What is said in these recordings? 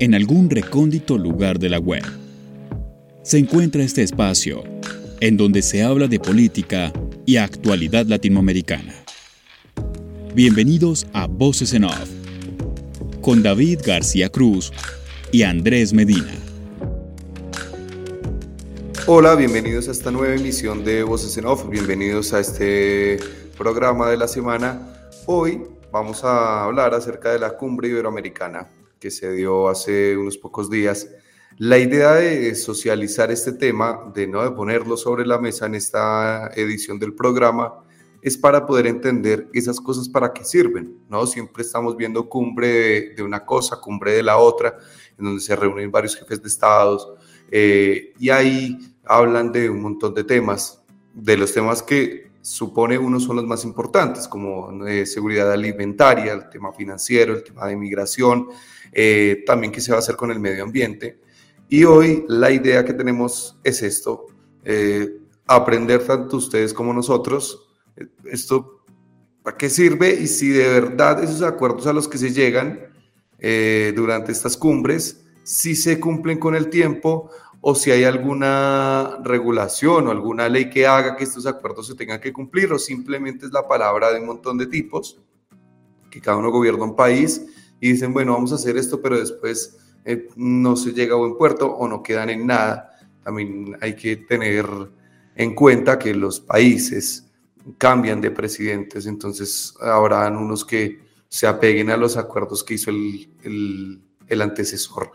en algún recóndito lugar de la web. Se encuentra este espacio, en donde se habla de política y actualidad latinoamericana. Bienvenidos a Voces en Off, con David García Cruz y Andrés Medina. Hola, bienvenidos a esta nueva emisión de Voces en Off, bienvenidos a este programa de la semana. Hoy vamos a hablar acerca de la cumbre iberoamericana se dio hace unos pocos días. La idea de socializar este tema, de no de ponerlo sobre la mesa en esta edición del programa, es para poder entender esas cosas para qué sirven, ¿no? Siempre estamos viendo cumbre de, una cosa, cumbre de la otra, en donde se reúnen varios jefes de estados eh, y ahí hablan de un montón de temas, de los temas que supone uno son los más importantes, como eh, seguridad alimentaria, el tema financiero, el tema de inmigración, eh, también qué se va a hacer con el medio ambiente. Y hoy la idea que tenemos es esto, eh, aprender tanto ustedes como nosotros, esto, ¿para qué sirve? Y si de verdad esos acuerdos a los que se llegan durante estas cumbres, si se cumplen con el tiempo o si hay alguna regulación o alguna ley que haga que estos acuerdos se tengan que cumplir o simplemente es la palabra de un montón de tipos, que cada uno gobierna un país y dicen, bueno, vamos a hacer esto, pero después eh, no se llega a buen puerto o no quedan en nada. También hay que tener en cuenta que los países cambian de presidentes, entonces habrán unos que se apeguen a los acuerdos que hizo el, el, el antecesor.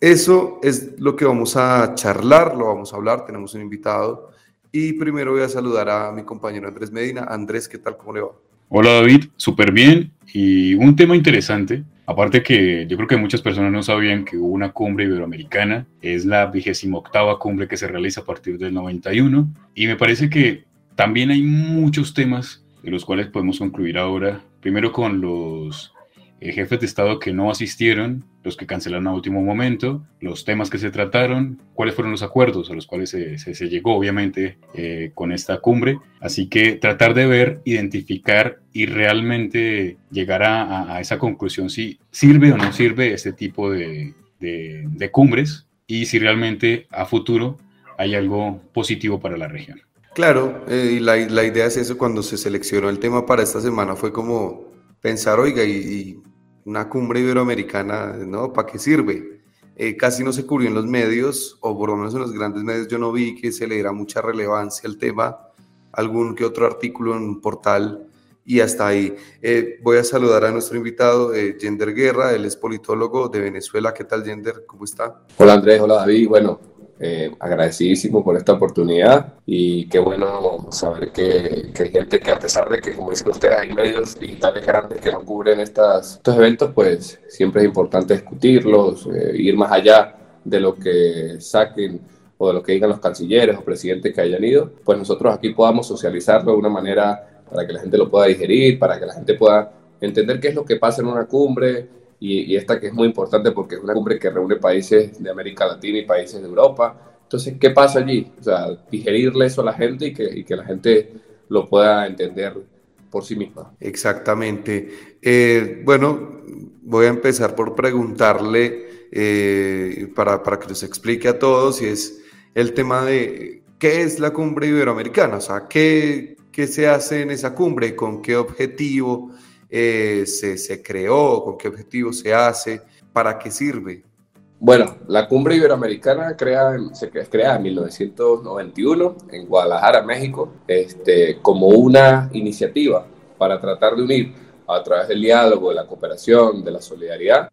Eso es lo que vamos a charlar, lo vamos a hablar, tenemos un invitado y primero voy a saludar a mi compañero Andrés Medina. Andrés, ¿qué tal? ¿Cómo le va? Hola David, súper bien. Y un tema interesante, aparte que yo creo que muchas personas no sabían que hubo una cumbre iberoamericana, es la vigésima octava cumbre que se realiza a partir del 91. Y me parece que también hay muchos temas de los cuales podemos concluir ahora. Primero con los jefes de Estado que no asistieron, los que cancelaron a último momento, los temas que se trataron, cuáles fueron los acuerdos a los cuales se, se, llegó, obviamente, eh, con esta cumbre. Así que tratar de ver, identificar y realmente llegar a, esa conclusión si sirve o no sirve este tipo de, de, de cumbres y si realmente a futuro hay algo positivo para la región. Claro, eh, y la, la, idea es eso, cuando se seleccionó el tema para esta semana fue como pensar, oiga, y, y una cumbre iberoamericana, ¿no? ¿Para qué sirve? Eh, casi no se cubrió en los medios, o por lo menos en los grandes medios yo no vi que se le diera mucha relevancia al tema, algún que otro artículo en un portal y hasta ahí. Eh, voy a saludar a nuestro invitado, eh, Guerra, él es politólogo de Venezuela. ¿Qué tal, Gender? ¿Cómo está? Hola, Andrés. Hola, David. Bueno, eh, agradecidísimo por esta oportunidad y qué bueno saber que, que, hay gente que a pesar de que, como dicen ustedes, hay medios digitales grandes que no cubren estas, estos eventos, pues siempre es importante discutirlos, eh, ir más allá de lo que saquen o de lo que digan los cancilleres o presidentes que hayan ido, pues nosotros aquí podamos socializarlo de una manera para que la gente lo pueda digerir, para que la gente pueda entender qué es lo que pasa en una cumbre, y, esta que es muy importante porque es una cumbre que reúne países de América Latina y países de Europa. Entonces, ¿qué pasa allí? O sea, digerirle eso a la gente y que, y que la gente lo pueda entender por sí misma. Exactamente. Eh, bueno, voy a empezar por preguntarle eh, para, para, que nos explique a todos y es el tema de qué es la cumbre iberoamericana, o sea, qué, qué se hace en esa cumbre, con qué objetivo, eh, se, se, creó, con qué objetivo se hace, para qué sirve. Bueno, la cumbre iberoamericana crea, se crea en 1991 en Guadalajara, México, este, como una iniciativa para tratar de unir a través del diálogo, de la cooperación, de la solidaridad,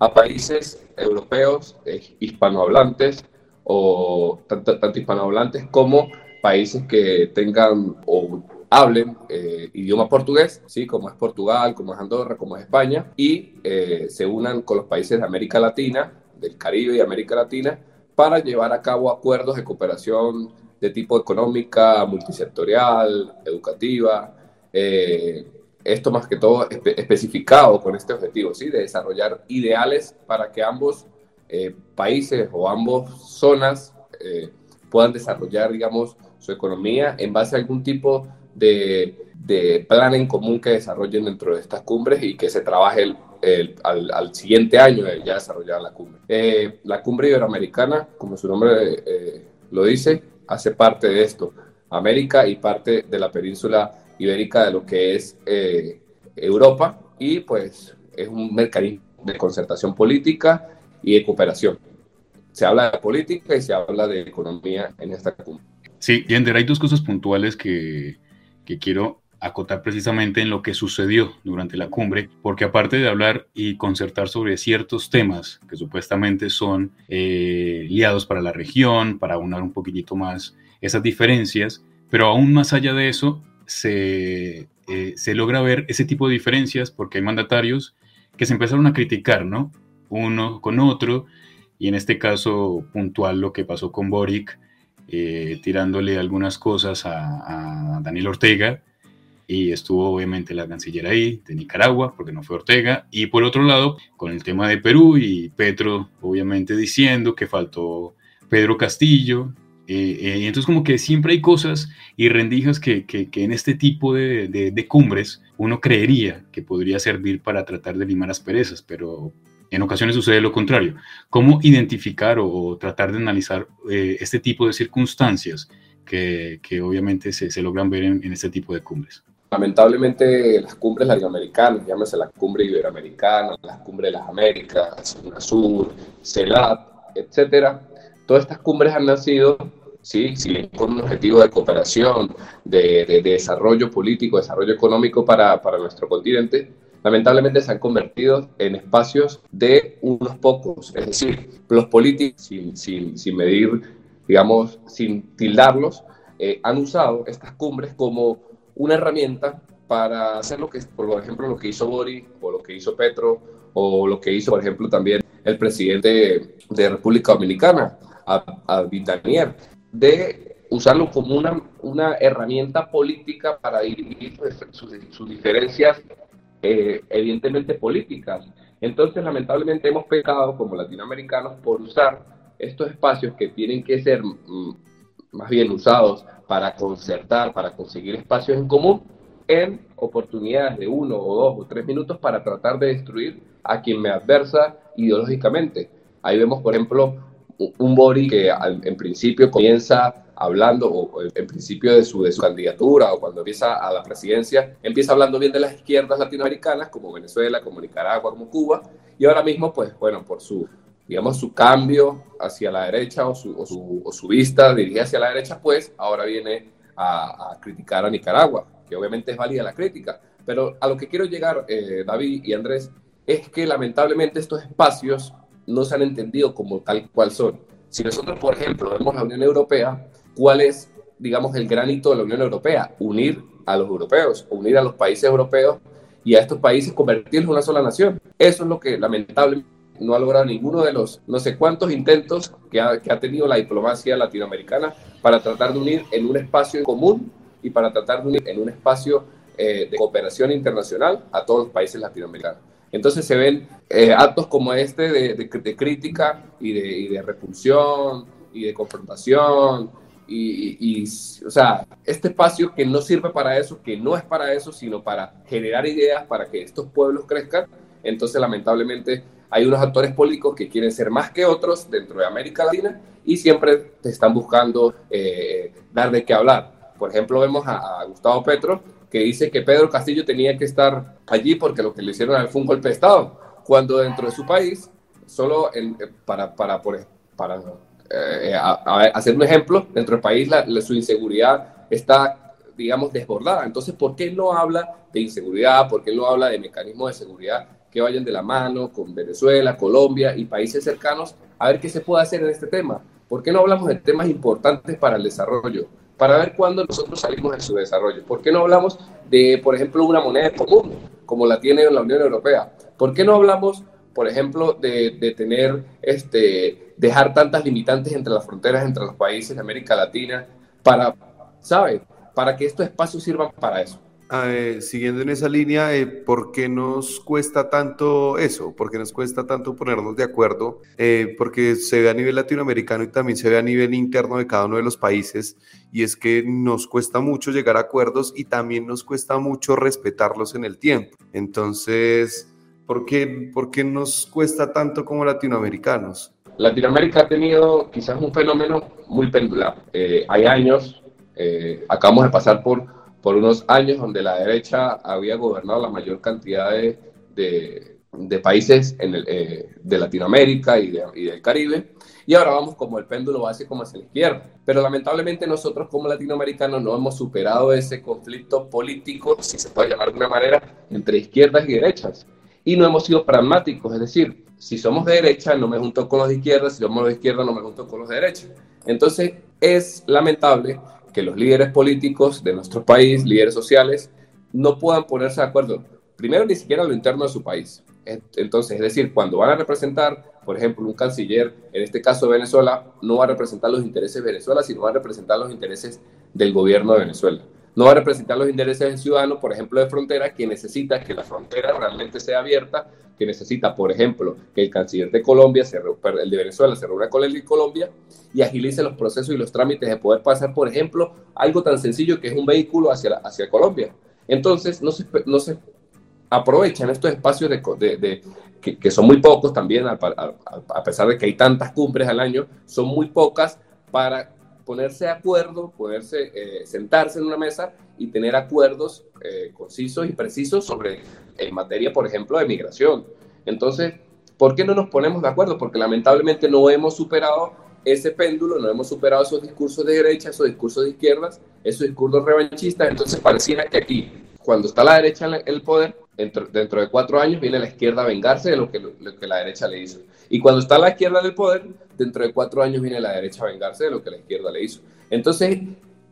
a países europeos eh, hispanohablantes o tanto, hispanohablantes como países que tengan o hablen eh, idioma portugués, ¿sí? como es Portugal, como es Andorra, como es España, y eh, se unan con los países de América Latina, del Caribe y América Latina, para llevar a cabo acuerdos de cooperación de tipo económica, multisectorial, educativa, eh, esto más que todo espe especificado con este objetivo, ¿sí? de desarrollar ideales para que ambos eh, países o ambas zonas puedan desarrollar, digamos, su economía en base a algún tipo de, plan en común que desarrollen dentro de estas cumbres y que se trabaje al, siguiente año ya desarrollar la cumbre. Eh, la cumbre iberoamericana, como su nombre eh, lo dice, hace parte de esto. América y parte de la península ibérica de lo que es eh, Europa y pues es un mecanismo de concertación política y de cooperación. Se habla de política y se habla de economía en esta cumbre. Sí, Yender, hay dos cosas puntuales que, que quiero acotar precisamente en lo que sucedió durante la cumbre, porque aparte de hablar y concertar sobre ciertos temas que supuestamente son eh, liados para la región, para aunar un poquitito más esas diferencias, pero aún más allá de eso, se, eh, se logra ver ese tipo de diferencias porque hay mandatarios que se empezaron a criticar, ¿no? Uno con otro, y en este caso puntual lo que pasó con Boric, eh, tirándole algunas cosas a, Daniel Ortega, y estuvo obviamente la canciller ahí de Nicaragua, porque no fue Ortega, y por otro lado, con el tema de Perú y Petro obviamente diciendo que faltó Pedro Castillo, eh, eh, y entonces como que siempre hay cosas y rendijas que, que, en este tipo de, de, cumbres uno creería que podría servir para tratar de limar asperezas, pero en ocasiones sucede lo contrario. ¿Cómo identificar o, tratar de analizar eh, este tipo de circunstancias que, que obviamente se, logran ver en, este tipo de cumbres? Lamentablemente las cumbres latinoamericanas, llámese la cumbre iberoamericana, las cumbres de las Américas, UNASUR, CELAT, etcétera, todas estas cumbres han nacido sí, con un objetivo de cooperación, de, de, desarrollo político, desarrollo económico para, para, nuestro continente, lamentablemente se han convertido en espacios de unos pocos, es decir, los políticos, sin, sin, sin medir, digamos, sin tildarlos, eh, han usado estas cumbres como una herramienta para hacer lo que, por ejemplo, lo que hizo Boris o lo que hizo Petro o lo que hizo, por ejemplo, también el presidente de República Dominicana, a Daniel, de usarlo como una, una herramienta política para dividir pues, sus, diferencias, eh, evidentemente políticas. Entonces, lamentablemente hemos pecado como latinoamericanos por usar estos espacios que tienen que ser mm, más bien usados para concertar, para conseguir espacios en común, en oportunidades de uno o dos o tres minutos para tratar de destruir a quien me adversa ideológicamente. Ahí vemos, por ejemplo, un Bori que en principio comienza hablando, o en principio de su, de su candidatura, o cuando empieza a la presidencia, empieza hablando bien de las izquierdas latinoamericanas, como Venezuela, como Nicaragua, como Cuba, y ahora mismo, pues bueno, por su digamos, su cambio hacia la derecha o su, o su, vista dirigida hacia la derecha, pues ahora viene a, criticar a Nicaragua, que obviamente es válida la crítica. Pero a lo que quiero llegar, eh, David y Andrés, es que lamentablemente estos espacios no se han entendido como tal cual son. Si nosotros, por ejemplo, vemos la Unión Europea, ¿cuál es, digamos, el granito de la Unión Europea? Unir a los europeos, unir a los países europeos y a estos países convertirlos en una sola nación. Eso es lo que lamentablemente no ha logrado ninguno de los no sé cuántos intentos que ha, que ha tenido la diplomacia latinoamericana para tratar de unir en un espacio común y para tratar de unir en un espacio eh, de cooperación internacional a todos los países latinoamericanos. Entonces se ven eh, actos como este de, de, crítica y de, y de, repulsión y de confrontación y, o sea, este espacio que no sirve para eso, que no es para eso, sino para generar ideas para que estos pueblos crezcan, entonces lamentablemente hay unos actores políticos que quieren ser más que otros dentro de América Latina y siempre están buscando eh, dar de qué hablar. Por ejemplo, vemos a, Gustavo Petro que dice que Pedro Castillo tenía que estar allí porque lo que le hicieron fue un golpe de Estado, cuando dentro de su país, solo eh, para, para, para eh, hacer un ejemplo, dentro del país su inseguridad está, digamos, desbordada. Entonces, ¿por qué no habla de inseguridad? ¿Por qué no habla de mecanismos de seguridad que vayan de la mano con Venezuela, Colombia y países cercanos a ver qué se puede hacer en este tema. ¿Por qué no hablamos de temas importantes para el desarrollo? Para ver cuándo nosotros salimos de su desarrollo. ¿Por qué no hablamos de, por ejemplo, una moneda común, como la tiene la Unión Europea? ¿Por qué no hablamos, por ejemplo, de, de tener, este, dejar tantas limitantes entre las fronteras, entre los países de América Latina, para, ¿sabe? Para que estos espacios sirvan para eso eh, siguiendo en esa línea, eh, ¿por qué nos cuesta tanto eso? ¿Por qué nos cuesta tanto ponernos de acuerdo? Eh, porque se ve a nivel latinoamericano y también se ve a nivel interno de cada uno de los países, y es que nos cuesta mucho llegar a acuerdos y también nos cuesta mucho respetarlos en el tiempo. Entonces, ¿por qué, por qué nos cuesta tanto como latinoamericanos? Latinoamérica ha tenido quizás un fenómeno muy pendular. hay años, acabamos de pasar por por unos años donde la derecha había gobernado la mayor cantidad de, de, países en el, eh, de Latinoamérica y, del Caribe, y ahora vamos como el péndulo base como hacia la izquierda. Pero lamentablemente nosotros como latinoamericanos no hemos superado ese conflicto político, si se puede llamar de una manera, entre izquierdas y derechas. Y no hemos sido pragmáticos, es decir, si somos de derecha no me junto con los de izquierda, si somos de izquierda no me junto con los de derecha. Entonces es lamentable que los líderes políticos de nuestro país, líderes sociales, no puedan ponerse de acuerdo, primero ni siquiera lo interno de su país. Entonces, es decir, cuando van a representar, por ejemplo, un canciller, en este caso Venezuela, no va a representar los intereses de Venezuela, sino va a representar los intereses del gobierno de Venezuela no va a representar los intereses del ciudadano, por ejemplo, de frontera, que necesita que la frontera realmente sea abierta, que necesita, por ejemplo, que el canciller de Colombia, se, el de Venezuela, se reúna con el de Colombia y agilice los procesos y los trámites de poder pasar, por ejemplo, algo tan sencillo que es un vehículo hacia, hacia Colombia. Entonces, no se, no se aprovechan estos espacios de, que, son muy pocos también, a, a pesar de que hay tantas cumbres al año, son muy pocas para ponerse de acuerdo, poderse eh, sentarse en una mesa y tener acuerdos eh, concisos y precisos sobre en materia, por ejemplo, de migración. Entonces, ¿por qué no nos ponemos de acuerdo? Porque lamentablemente no hemos superado ese péndulo, no hemos superado esos discursos de derecha, esos discursos de izquierdas, esos discursos revanchistas. Entonces, pareciera que aquí, cuando está la derecha en el poder, dentro, dentro de cuatro años viene la izquierda a vengarse de lo que, lo que la derecha le hizo. Y cuando está la izquierda en el poder, dentro de cuatro años viene la derecha a vengarse de lo que la izquierda le hizo. Entonces,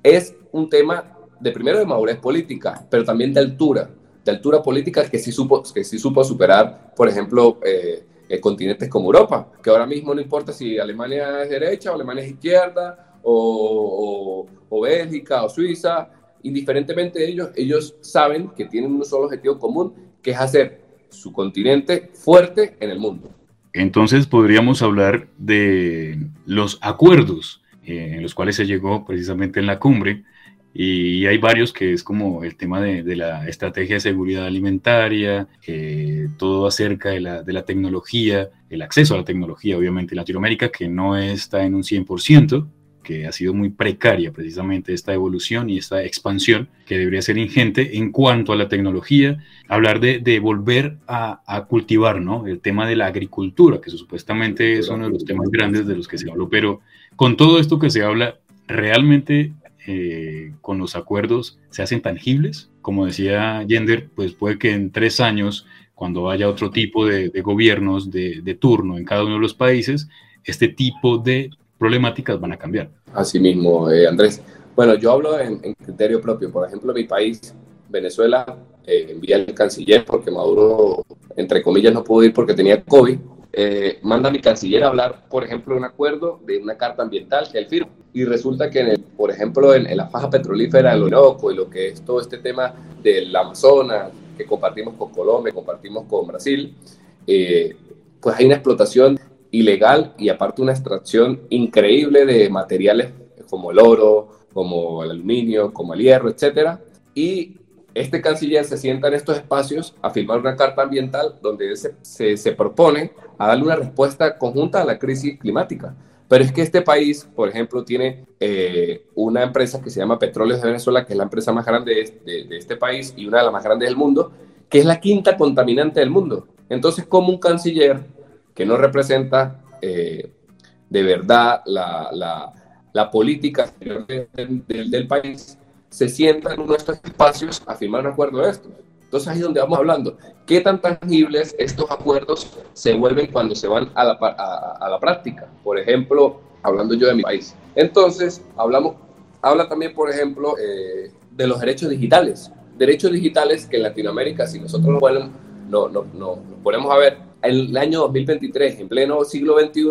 es un tema de primero de madurez política, pero también de altura, de altura política que sí supo, que sí supo superar, por ejemplo, eh, eh, continentes como Europa, que ahora mismo no importa si Alemania es derecha o Alemania es izquierda, o, o, o Bélgica o Suiza, indiferentemente de ellos, ellos saben que tienen un solo objetivo común, que es hacer su continente fuerte en el mundo. Entonces podríamos hablar de los acuerdos eh, en los cuales se llegó precisamente en la cumbre y hay varios que es como el tema de, la estrategia de seguridad alimentaria, eh, todo acerca de la, de la, tecnología, el acceso a la tecnología, obviamente en Latinoamérica, que no está en un 100%, que ha sido muy precaria precisamente esta evolución y esta expansión que debería ser ingente en cuanto a la tecnología, hablar de, de volver a, a, cultivar, ¿no? El tema de la agricultura, que supuestamente es uno de los temas grandes de los que se habló, pero con todo esto que se habla, realmente eh, con los acuerdos se hacen tangibles. Como decía Gender, pues puede que en tres años, cuando haya otro tipo de, de gobiernos de, de turno en cada uno de los países, este tipo de problemáticas van a cambiar. Así mismo, eh, Andrés. Bueno, yo hablo en, criterio propio. Por ejemplo, mi país, Venezuela, eh, envía al canciller porque Maduro, entre comillas, no pudo ir porque tenía COVID. Eh, manda a mi canciller a hablar, por ejemplo, de un acuerdo de una carta ambiental que él firma. Y resulta que, en el, por ejemplo, en, la faja petrolífera del Orinoco y lo que es todo este tema del Amazonas, que compartimos con Colombia, compartimos con Brasil, pues hay una explotación ilegal y aparte una extracción increíble de materiales como el oro, como el aluminio, como el hierro, etc. Y este canciller se sienta en estos espacios a firmar una carta ambiental donde se, se, propone a darle una respuesta conjunta a la crisis climática. Pero es que este país, por ejemplo, tiene eh, una empresa que se llama Petróleos de Venezuela, que es la empresa más grande de, de, este país y una de las más grandes del mundo, que es la quinta contaminante del mundo. Entonces, como un canciller que no representa eh, de verdad la, la, la política del, del, país, se sienta en uno de estos espacios a firmar un acuerdo de esto. Entonces ahí es donde vamos hablando. ¿Qué tan tangibles estos acuerdos se vuelven cuando se van a la, a, a la práctica? Por ejemplo, hablando yo de mi país. Entonces, hablamos, habla también, por ejemplo, eh, de los derechos digitales. Derechos digitales que en Latinoamérica, si nosotros nos ponemos, no, no, no, nos ponemos a ver, el año 2023, en pleno siglo XXI,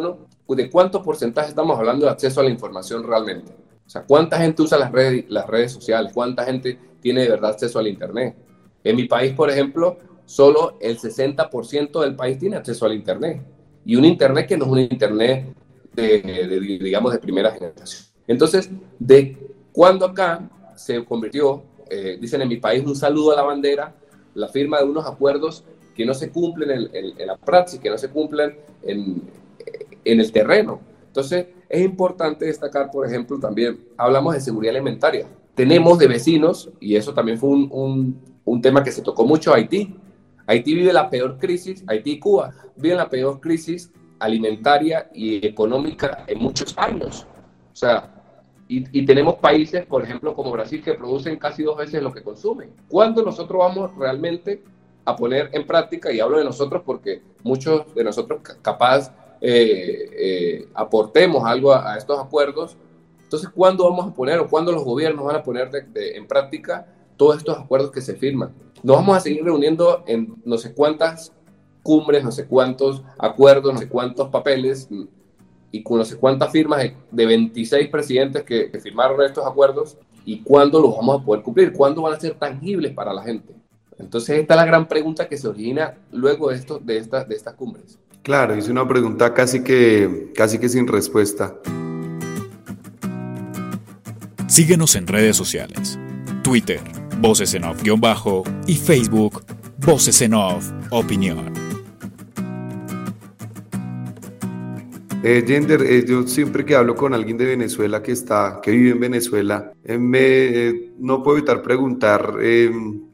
¿de cuánto porcentaje estamos hablando de acceso a la información realmente? O sea, ¿cuánta gente usa las redes, las redes sociales? ¿Cuánta gente tiene de verdad acceso al Internet? En mi país, por ejemplo, solo el 60% del país tiene acceso al Internet. Y un Internet que no es un Internet de, digamos, de primera generación. Entonces, de cuando acá se convirtió, eh, dicen en mi país, un saludo a la bandera, la firma de unos acuerdos que no se cumplen en, la práctica, que no se cumplen en, en el terreno. Entonces, es importante destacar, por ejemplo, también hablamos de seguridad alimentaria. Tenemos de vecinos, y eso también fue un, un, tema que se tocó mucho, Haití. Haití vive la peor crisis, Haití y Cuba viven la peor crisis alimentaria y económica en muchos años. O sea, y, y, tenemos países, por ejemplo, como Brasil, que producen casi dos veces lo que consumen. ¿Cuándo nosotros vamos realmente a poner en práctica, y hablo de nosotros porque muchos de nosotros capaz eh, eh, aportemos algo a, estos acuerdos, entonces, ¿cuándo vamos a poner o cuándo los gobiernos van a poner en práctica todos estos acuerdos que se firman? Nos vamos a seguir reuniendo en no sé cuántas cumbres, no sé cuántos acuerdos, no sé cuántos papeles y con no sé cuántas firmas de, 26 presidentes que, firmaron estos acuerdos y cuándo los vamos a poder cumplir, cuándo van a ser tangibles para la gente. Entonces esta es la gran pregunta que se origina luego de, esto, de, esta, de estas cumbres. Claro, es una pregunta casi que, casi que sin respuesta. Síguenos en redes sociales. Twitter, Voces en Off-Bajo y Facebook, Voces en Off Opinión. Eh, Gender, eh, yo siempre que hablo con alguien de Venezuela que está, que vive en Venezuela, eh, me, no puedo evitar preguntar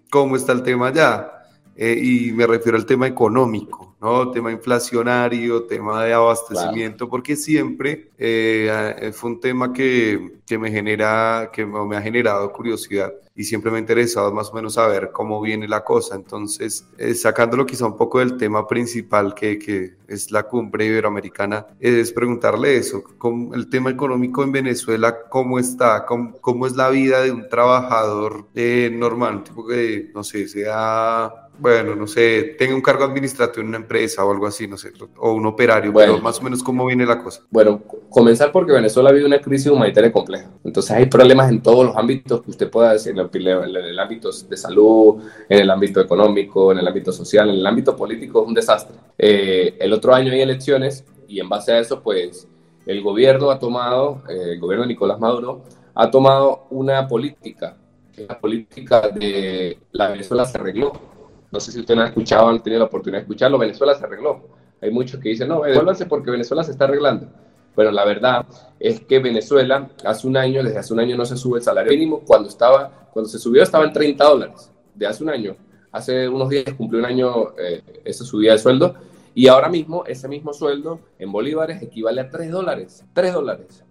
cómo está el tema allá. y me refiero al tema económico. ¿no? Tema inflacionario, tema de abastecimiento, porque siempre eh, fue un tema que, que, me genera, que me ha generado curiosidad y siempre me ha interesado más o menos saber cómo viene la cosa. Entonces, eh, sacándolo quizá un poco del tema principal que, que es la cumbre iberoamericana, es preguntarle eso, ¿cómo, el tema económico en Venezuela, ¿cómo está? ¿Cómo, cómo es la vida de un trabajador eh, normal? Tipo que, no sé, sea bueno, no sé, tenga un cargo administrativo en una empresa o algo así, no sé, o un operario, bueno, pero más o menos cómo viene la cosa. Bueno, comenzar porque Venezuela vive una crisis humanitaria compleja. Entonces hay problemas en todos los ámbitos que usted pueda decir, en el, ámbito de salud, en el ámbito económico, en el ámbito social, en el ámbito político, es un desastre. Eh, el otro año hay elecciones y en base a eso, pues, el gobierno ha tomado, eh, el gobierno de Nicolás Maduro, ha tomado una política, la política de la Venezuela se arregló no sé si ustedes han escuchado, han tenido la oportunidad de escucharlo, Venezuela se arregló. Hay muchos que dicen, no, devuélvanse porque Venezuela se está arreglando. Pero la verdad es que Venezuela hace un año, desde hace un año no se sube el salario mínimo. Cuando, estaba, cuando se subió estaba en 30 dólares, de hace un año. Hace unos días cumplió un año eh, esa subida de sueldo. Y ahora mismo ese mismo sueldo en bolívares equivale a 3 dólares. 3 dólares.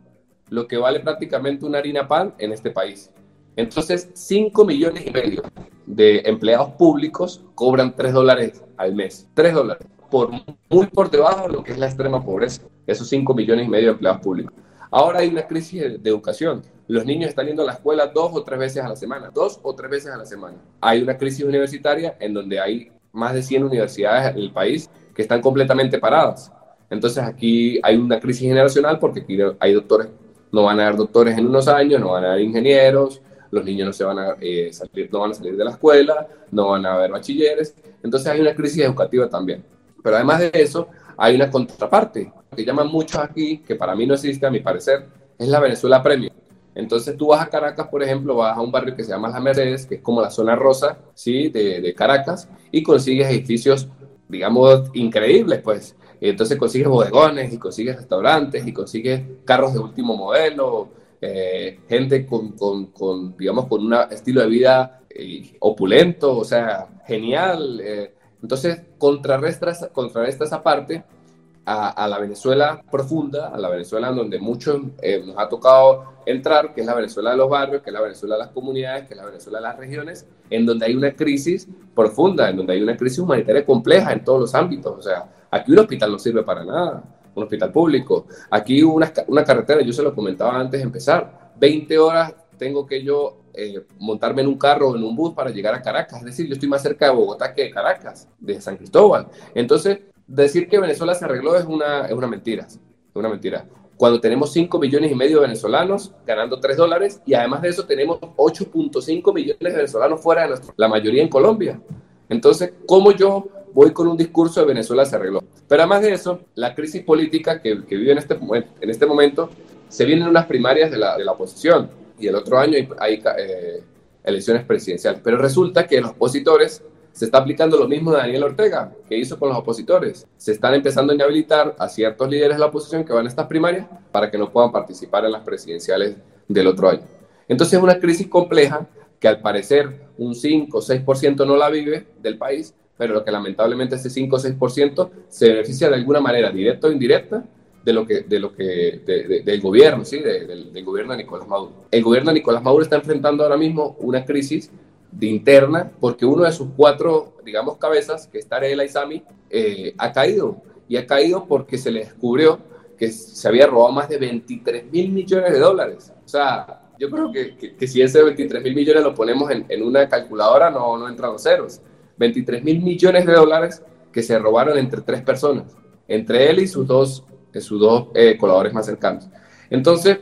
Lo que vale prácticamente una harina pan en este país. Entonces, 5 millones y medio de empleados públicos cobran 3 dólares al mes. 3 dólares. Por, muy por debajo de lo que es la extrema pobreza. Esos 5 millones y medio de empleados públicos. Ahora hay una crisis de, educación. Los niños están yendo a la escuela dos o tres veces a la semana. Dos o tres veces a la semana. Hay una crisis universitaria en donde hay más de 100 universidades en el país que están completamente paradas. Entonces aquí hay una crisis generacional porque hay doctores, no van a haber doctores en unos años, no van a haber ingenieros, los niños no, se van a, eh, salir, no van a salir de la escuela, no van a haber bachilleres, entonces hay una crisis educativa también. Pero además de eso, hay una contraparte, que llaman muchos aquí, que para mí no existe, a mi parecer, es la Venezuela Premium. Entonces tú vas a Caracas, por ejemplo, vas a un barrio que se llama Las Mercedes, que es como la zona rosa, ¿sí? De, Caracas, y consigues edificios, digamos, increíbles, pues. Entonces consigues bodegones, y consigues restaurantes, y consigues carros de último modelo, eh, gente con, con, con, digamos, con un estilo de vida eh, opulento, o sea, genial. Eh. entonces, contrarresta, contrarresta esa parte a, a, la Venezuela profunda, a la Venezuela en donde muchos nos ha tocado entrar, que es la Venezuela de los barrios, que es la Venezuela de las comunidades, que es la Venezuela de las regiones, en donde hay una crisis profunda, en donde hay una crisis humanitaria compleja en todos los ámbitos. O sea, aquí un hospital no sirve para nada un hospital público. Aquí una, una carretera, yo se lo comentaba antes de empezar, 20 horas tengo que yo eh, montarme en un carro o en un bus para llegar a Caracas. Es decir, yo estoy más cerca de Bogotá que de Caracas, de San Cristóbal. Entonces, decir que Venezuela se arregló es una, es una mentira. Es una mentira. cuando tenemos 5 millones y medio de venezolanos ganando 3 dólares y además de eso tenemos 8.5 millones de venezolanos fuera de la mayoría en Colombia. Entonces, ¿cómo yo voy con un discurso de Venezuela se arregló? Pero además de eso, la crisis política que, que vive en este, en este momento, se vienen unas primarias de la, de la oposición y el otro año hay, hay eh, elecciones presidenciales. Pero resulta que los opositores se está aplicando lo mismo de Daniel Ortega, que hizo con los opositores. Se están empezando a inhabilitar a ciertos líderes de la oposición que van a estas primarias para que no puedan participar en las presidenciales del otro año. Entonces es una crisis compleja que al parecer un 5 o 6% no la vive del país, pero lo que lamentablemente ese 5 o 6% se beneficia de alguna manera, directa o indirecta, de lo que, de lo que, del gobierno, ¿sí? del, del, gobierno de Nicolás Maduro. El gobierno de Nicolás Maduro está enfrentando ahora mismo una crisis de interna porque uno de sus cuatro, digamos, cabezas, que es Tarela Isami, eh, ha caído. Y ha caído porque se le descubrió que se había robado más de 23 mil millones de dólares. O sea, yo creo que, que, si ese 23 mil millones lo ponemos en, en, una calculadora, no, no entran los ceros. 23 mil millones de dólares que se robaron entre tres personas, entre él y sus dos de sus dos eh, colaboradores más cercanos. Entonces,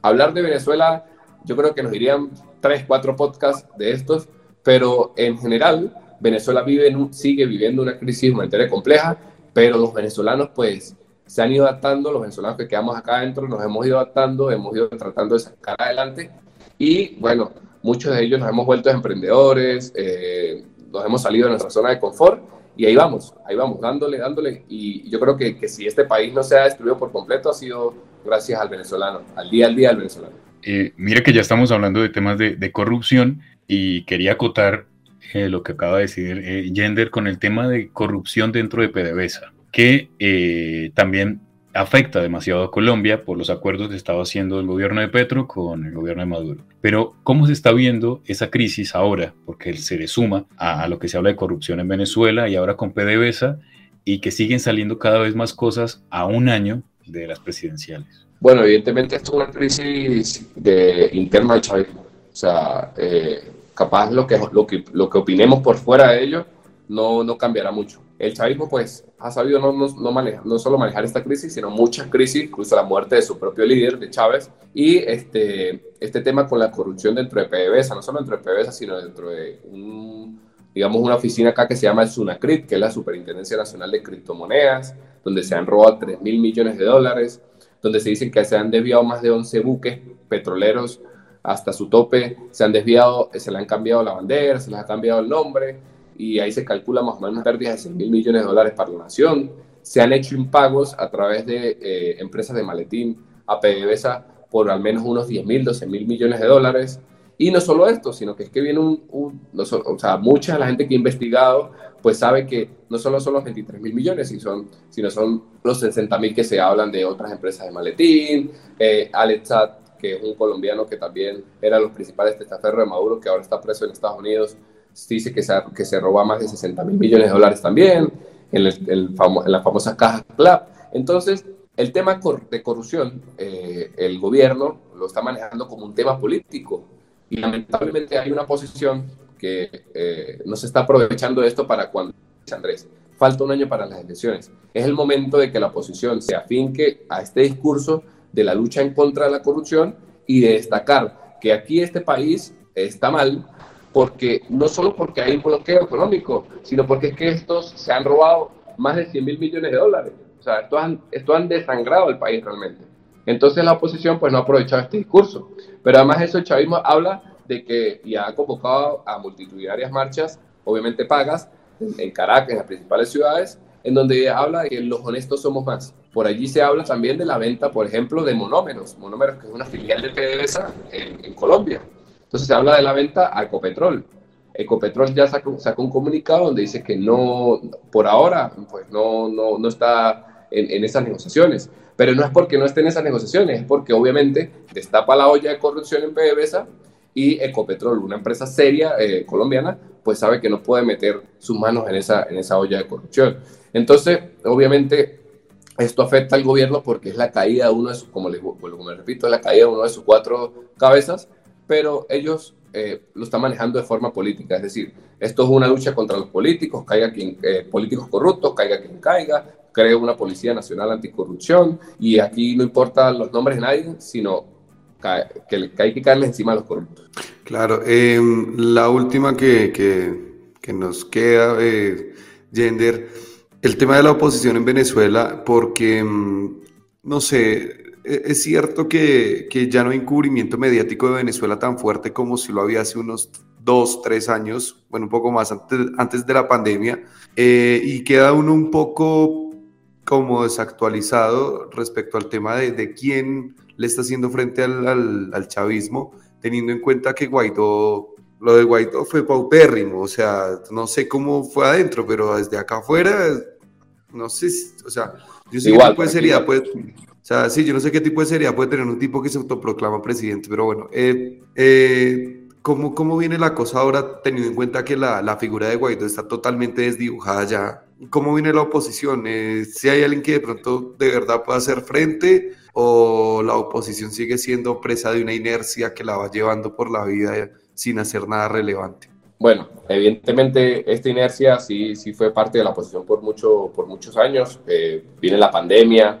hablar de Venezuela, yo creo que nos dirían tres, cuatro podcasts de estos, pero en general, Venezuela vive sigue viviendo una crisis humanitaria compleja, pero los venezolanos, pues, se han ido adaptando, los venezolanos que quedamos acá adentro nos hemos ido adaptando, hemos ido tratando de sacar adelante y bueno, muchos de ellos nos hemos vuelto emprendedores, eh, nos hemos salido de nuestra zona de confort y ahí vamos, ahí vamos, dándole, dándole. Y yo creo que, que, si este país no se ha destruido por completo, ha sido gracias al venezolano, al día al día al venezolano. Eh, mira que ya estamos hablando de temas de, corrupción y quería acotar eh, lo que acaba de decir eh, Gender con el tema de corrupción dentro de PDVSA, que eh, también afecta demasiado a Colombia por los acuerdos que estaba haciendo el gobierno de Petro con el gobierno de Maduro. Pero, ¿cómo se está viendo esa crisis ahora? Porque se le suma a, lo que se habla de corrupción en Venezuela y ahora con PDVSA y que siguen saliendo cada vez más cosas a un año de las presidenciales. Bueno, evidentemente esto es una crisis de, interna al chavismo. O sea, eh, capaz lo que, lo, que, lo que opinemos por fuera de ello no, no cambiará mucho el chavismo pues ha sabido no, solo manejar esta crisis, sino muchas crisis, incluso la muerte de su propio líder, de Chávez, y este, este tema con la corrupción dentro de PDVSA, no solo dentro de PDVSA, sino dentro de un, digamos, una oficina acá que se llama el SUNACRIT, que es la Superintendencia Nacional de Criptomonedas, donde se han robado 3 mil millones de dólares, donde se dicen que se han desviado más de 11 buques petroleros hasta su tope, se han desviado, se le han cambiado la bandera, se les ha cambiado el nombre, y ahí se calcula más o menos pérdidas de 6 mil millones de dólares para la nación. Se han hecho impagos a través de eh, empresas de maletín a PDVSA por al menos unos 10 mil, 12 mil millones de dólares. Y no solo esto, sino que es que viene un, o sea, mucha de la gente que ha investigado, pues sabe que no solo son los 23 mil millones, sino son, sino son los 60 mil que se hablan de otras empresas de maletín, eh, que es un colombiano que también era los principales testaferros de Maduro, que ahora está preso en Estados Unidos, dice que se, que se roba más de 60 mil millones de dólares también, en, el, en la famosa caja CLAP. Entonces, el tema de corrupción, eh, el gobierno lo está manejando como un tema político y lamentablemente hay una posición que eh, no se está aprovechando esto para cuando, Andrés, falta un año para las elecciones. Es el momento de que la oposición se afinque a este discurso de la lucha en contra de la corrupción y de destacar que aquí este país está mal, porque no solo porque hay un bloqueo económico, sino porque es que estos se han robado más de 100 mil millones de dólares. O sea, esto han, esto han desangrado el país realmente. Entonces la oposición pues no ha aprovechado este discurso. Pero además eso el chavismo habla de que ya ha convocado a multitudinarias marchas, obviamente pagas, en Caracas, en las principales ciudades, en donde habla de que los honestos somos más. Por allí se habla también de la venta, por ejemplo, de monómeros. Monómeros, que es una filial de PDVSA en, en Colombia. Entonces se habla de la venta a Ecopetrol. Ecopetrol ya sacó, sacó, un comunicado donde dice que no, por ahora, pues no, no, no está en, esas negociaciones. Pero no es porque no esté en esas negociaciones, es porque obviamente destapa la olla de corrupción en PDVSA y Ecopetrol, una empresa seria eh, colombiana, pues sabe que no puede meter sus manos en esa, en esa olla de corrupción. Entonces, obviamente, esto afecta al gobierno porque es la caída de uno de sus, como les, como les repito, es la caída de uno de sus cuatro cabezas pero ellos eh, lo están manejando de forma política. Es decir, esto es una lucha contra los políticos, caiga quien, eh, políticos corruptos, caiga quien caiga, creo una Policía Nacional Anticorrupción y aquí no importa los nombres de nadie, sino que, hay que caerle encima a los corruptos. Claro, em, la última que, que, nos queda, eh, Gender, el tema de la oposición en Venezuela, porque, em, no sé, es cierto que, que, ya no hay encubrimiento mediático de Venezuela tan fuerte como si lo había hace unos dos, tres años, bueno, un poco más antes, antes de la pandemia, eh, y queda uno un poco como desactualizado respecto al tema de, de quién le está haciendo frente al, al, chavismo, teniendo en cuenta que Guaidó, lo de Guaidó fue paupérrimo, o sea, no sé cómo fue adentro, pero desde acá afuera, no sé, o sea, yo sé qué tipo de seriedad puede, o sea, sí, yo no sé qué tipo de seriedad puede tener un tipo que se autoproclama presidente, pero bueno, eh, eh ¿Cómo, ¿Cómo viene la cosa ahora teniendo en cuenta que la, la figura de Guaidó está totalmente desdibujada ya? ¿Cómo viene la oposición? Eh, ¿Si hay alguien que de pronto de verdad pueda hacer frente o la oposición sigue siendo presa de una inercia que la va llevando por la vida sin hacer nada relevante? Bueno, evidentemente esta inercia sí, sí fue parte de la oposición por, mucho, por muchos años. Eh, viene la pandemia,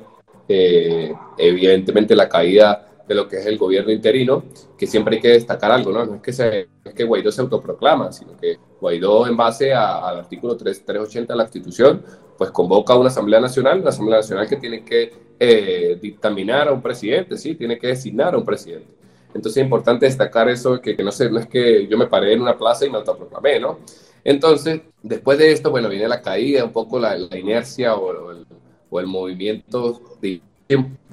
eh, evidentemente la caída de lo que es el gobierno interino, que siempre hay que destacar algo, ¿no? No es que, se, es que Guaidó se autoproclama, sino que Guaidó, en base al artículo 3, 380 de la Constitución, pues convoca a una Asamblea Nacional, una Asamblea Nacional que tiene que eh, dictaminar a un presidente, ¿sí? Tiene que designar a un presidente. Entonces es importante destacar eso, que, que no, sé, no es que yo me paré en una plaza y me autoproclamé, ¿no? Entonces, después de esto, bueno, viene la caída, un poco la, inercia o, el, o, el, movimiento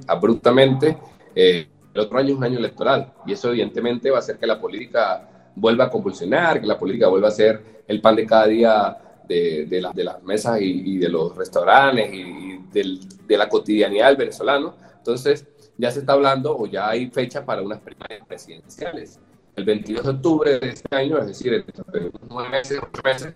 abruptamente. Eh, el otro año es un año electoral y eso evidentemente va a hacer que la política vuelva a convulsionar, que la política vuelva a ser el pan de cada día de, de, de las mesas y, de los restaurantes y, de la cotidianidad del venezolano. Entonces, ya se está hablando o ya hay fecha para unas primarias presidenciales. El 22 de octubre de este año, es decir, en nueve meses, ocho meses,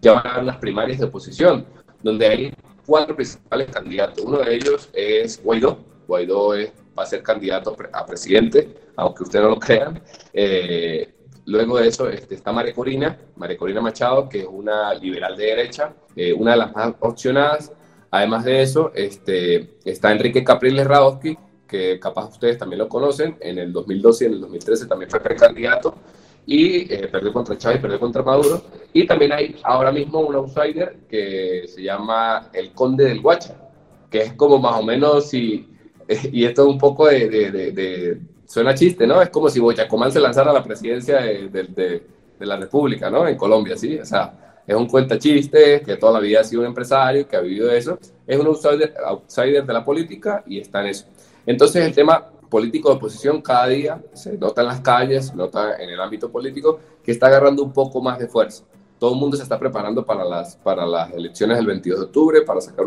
ya van a haber unas primarias de oposición, donde hay cuatro principales candidatos. Uno de ellos es Guaidó. Guaidó es va a ser candidato a presidente, aunque ustedes no lo crean. Eh, luego de eso este, está María Corina, María Corina Machado, que es una liberal de derecha, eh, una de las más opcionadas. Además de eso, este, está Enrique Capriles Radowski, que capaz ustedes también lo conocen, en el 2012 y en el 2013 también fue precandidato y eh, perdió contra Chávez, perdió contra Maduro. Y también hay ahora mismo un outsider que se llama el Conde del Guacha, que es como más o menos si y esto es un poco de, de, suena chiste, ¿no? Es como si Boyacomán se lanzara a la presidencia de, de, la República, ¿no? En Colombia, ¿sí? O sea, es un cuenta chiste, que toda la vida ha sido un empresario, que ha vivido eso, es un outsider, outsider de la política y está en eso. Entonces el tema político de oposición cada día se nota en las calles, se nota en el ámbito político, que está agarrando un poco más de fuerza. Todo el mundo se está preparando para las, para las elecciones del 22 de octubre, para sacar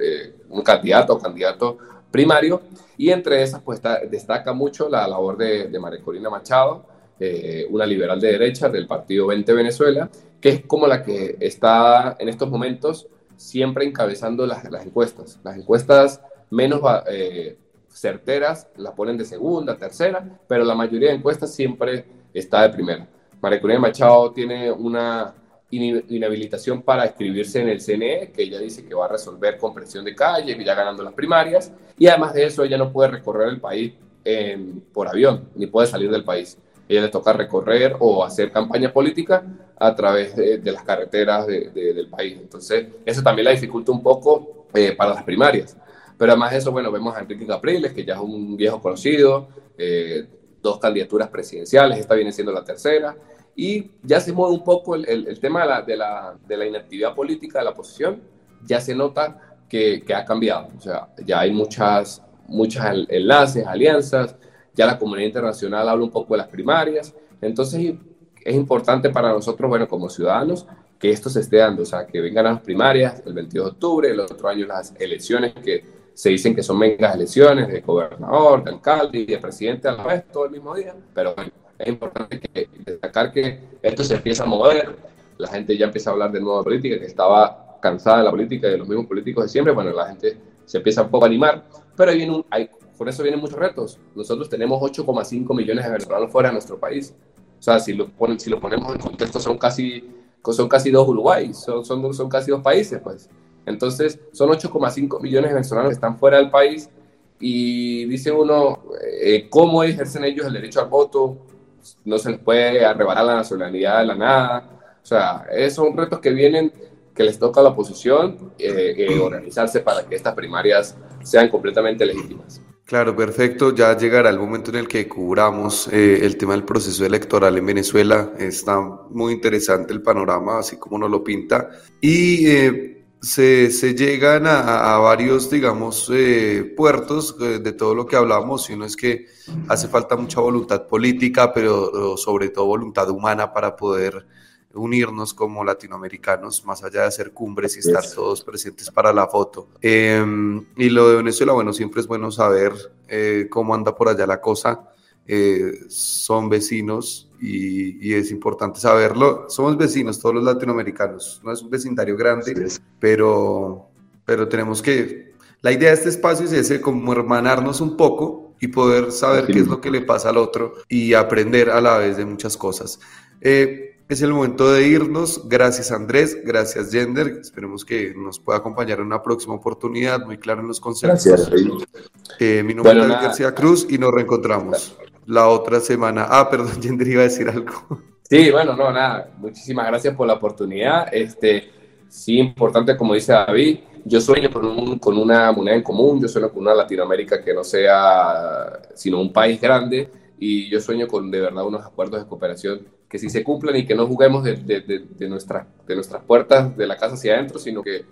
eh, un candidato o candidato primario, y entre esas pues destaca mucho la labor de, de María Corina Machado, eh, una liberal de derecha del partido 20 Venezuela, que es como la que está en estos momentos siempre encabezando las, las encuestas. Las encuestas menos eh, certeras las ponen de segunda, tercera, pero la mayoría de encuestas siempre está de primera. María Corina Machado tiene una inhabilitación para escribirse en el CNE, que ella dice que va a resolver con presión de calle, ya ganando las primarias, y además de eso ella no puede recorrer el país por avión, ni puede salir del país. Ella le toca recorrer o hacer campaña política a través de, las carreteras del país. Entonces, eso también la dificulta un poco eh, para las primarias. Pero además de eso, bueno, vemos a Enrique Capriles, que ya es un viejo conocido, eh, dos candidaturas presidenciales, esta viene siendo la tercera, y ya se mueve un poco el, el, tema de la, de, la, de la, inactividad política de la oposición, ya se nota que, que, ha cambiado, o sea, ya hay muchas, muchas enlaces, alianzas, ya la comunidad internacional habla un poco de las primarias, entonces es importante para nosotros, bueno, como ciudadanos, que esto se esté dando, o sea, que vengan las primarias el 22 de octubre, el otro año las elecciones que se dicen que son megas elecciones de gobernador, de alcalde y de presidente a la vez, todo el mismo día, pero bueno, es importante que, destacar que esto se empieza a mover, la gente ya empieza a hablar de nueva política, que estaba cansada de la política y de los mismos políticos de siempre, bueno, la gente se empieza un poco a animar, pero viene un, hay, por eso vienen muchos retos. Nosotros tenemos 8,5 millones de venezolanos fuera de nuestro país. O sea, si lo, ponen, si lo ponemos en contexto, son casi, son casi dos Uruguay, son, son, son casi dos países, pues. Entonces, son 8,5 millones de venezolanos que están fuera del país y dice uno, eh, ¿cómo ejercen ellos el derecho al voto? No se les puede arrebatar la nacionalidad de la nada. O sea, esos son retos que vienen, que les toca a la oposición eh, eh, organizarse para que estas primarias sean completamente legítimas. Claro, perfecto. Ya llegará el momento en el que cubramos el tema del proceso electoral en Venezuela. Está muy interesante el panorama, así como nos lo pinta. Y se, se llegan a, varios, digamos, eh, puertos eh, de todo lo que hablamos, y uno es que hace falta mucha voluntad política, pero sobre todo voluntad humana para poder unirnos como latinoamericanos, más allá de hacer cumbres y estar todos presentes para la foto. Em, y lo de Venezuela, bueno, siempre es bueno saber eh, cómo anda por allá la cosa. son vecinos, y, es importante saberlo. Somos vecinos, todos los latinoamericanos, no es un vecindario grande, pero, pero tenemos que... La idea de este espacio es ese, como hermanarnos un poco y poder saber qué es lo que le pasa al otro y aprender a la vez de muchas cosas. Eh, es el momento de irnos. Gracias Andrés, gracias Gender. Esperemos que nos pueda acompañar en una próxima oportunidad, muy claro en los conceptos. Gracias. Eh, mi nombre es García Cruz y nos reencontramos la otra semana. Ah, perdón, Gender iba a decir algo. Sí, bueno, no, nada. Muchísimas gracias por la oportunidad. Este, sí, importante, como dice David, yo sueño con, con una moneda en común, yo sueño con una Latinoamérica que no sea sino un país grande y yo sueño con de verdad unos acuerdos de cooperación que sí se cumplan y que no juguemos de, de, de, de nuestras puertas de la casa hacia adentro, sino que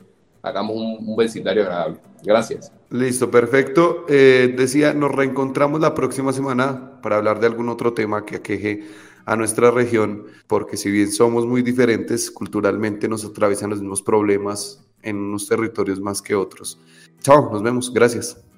hagamos un, vecindario agradable. Gracias. Listo, perfecto. Eh, decía, nos reencontramos la próxima semana para hablar de algún otro tema que aqueje a nuestra región, porque si bien somos muy diferentes, culturalmente nos atraviesan los mismos problemas en unos territorios más que otros. Chao, nos vemos. Gracias.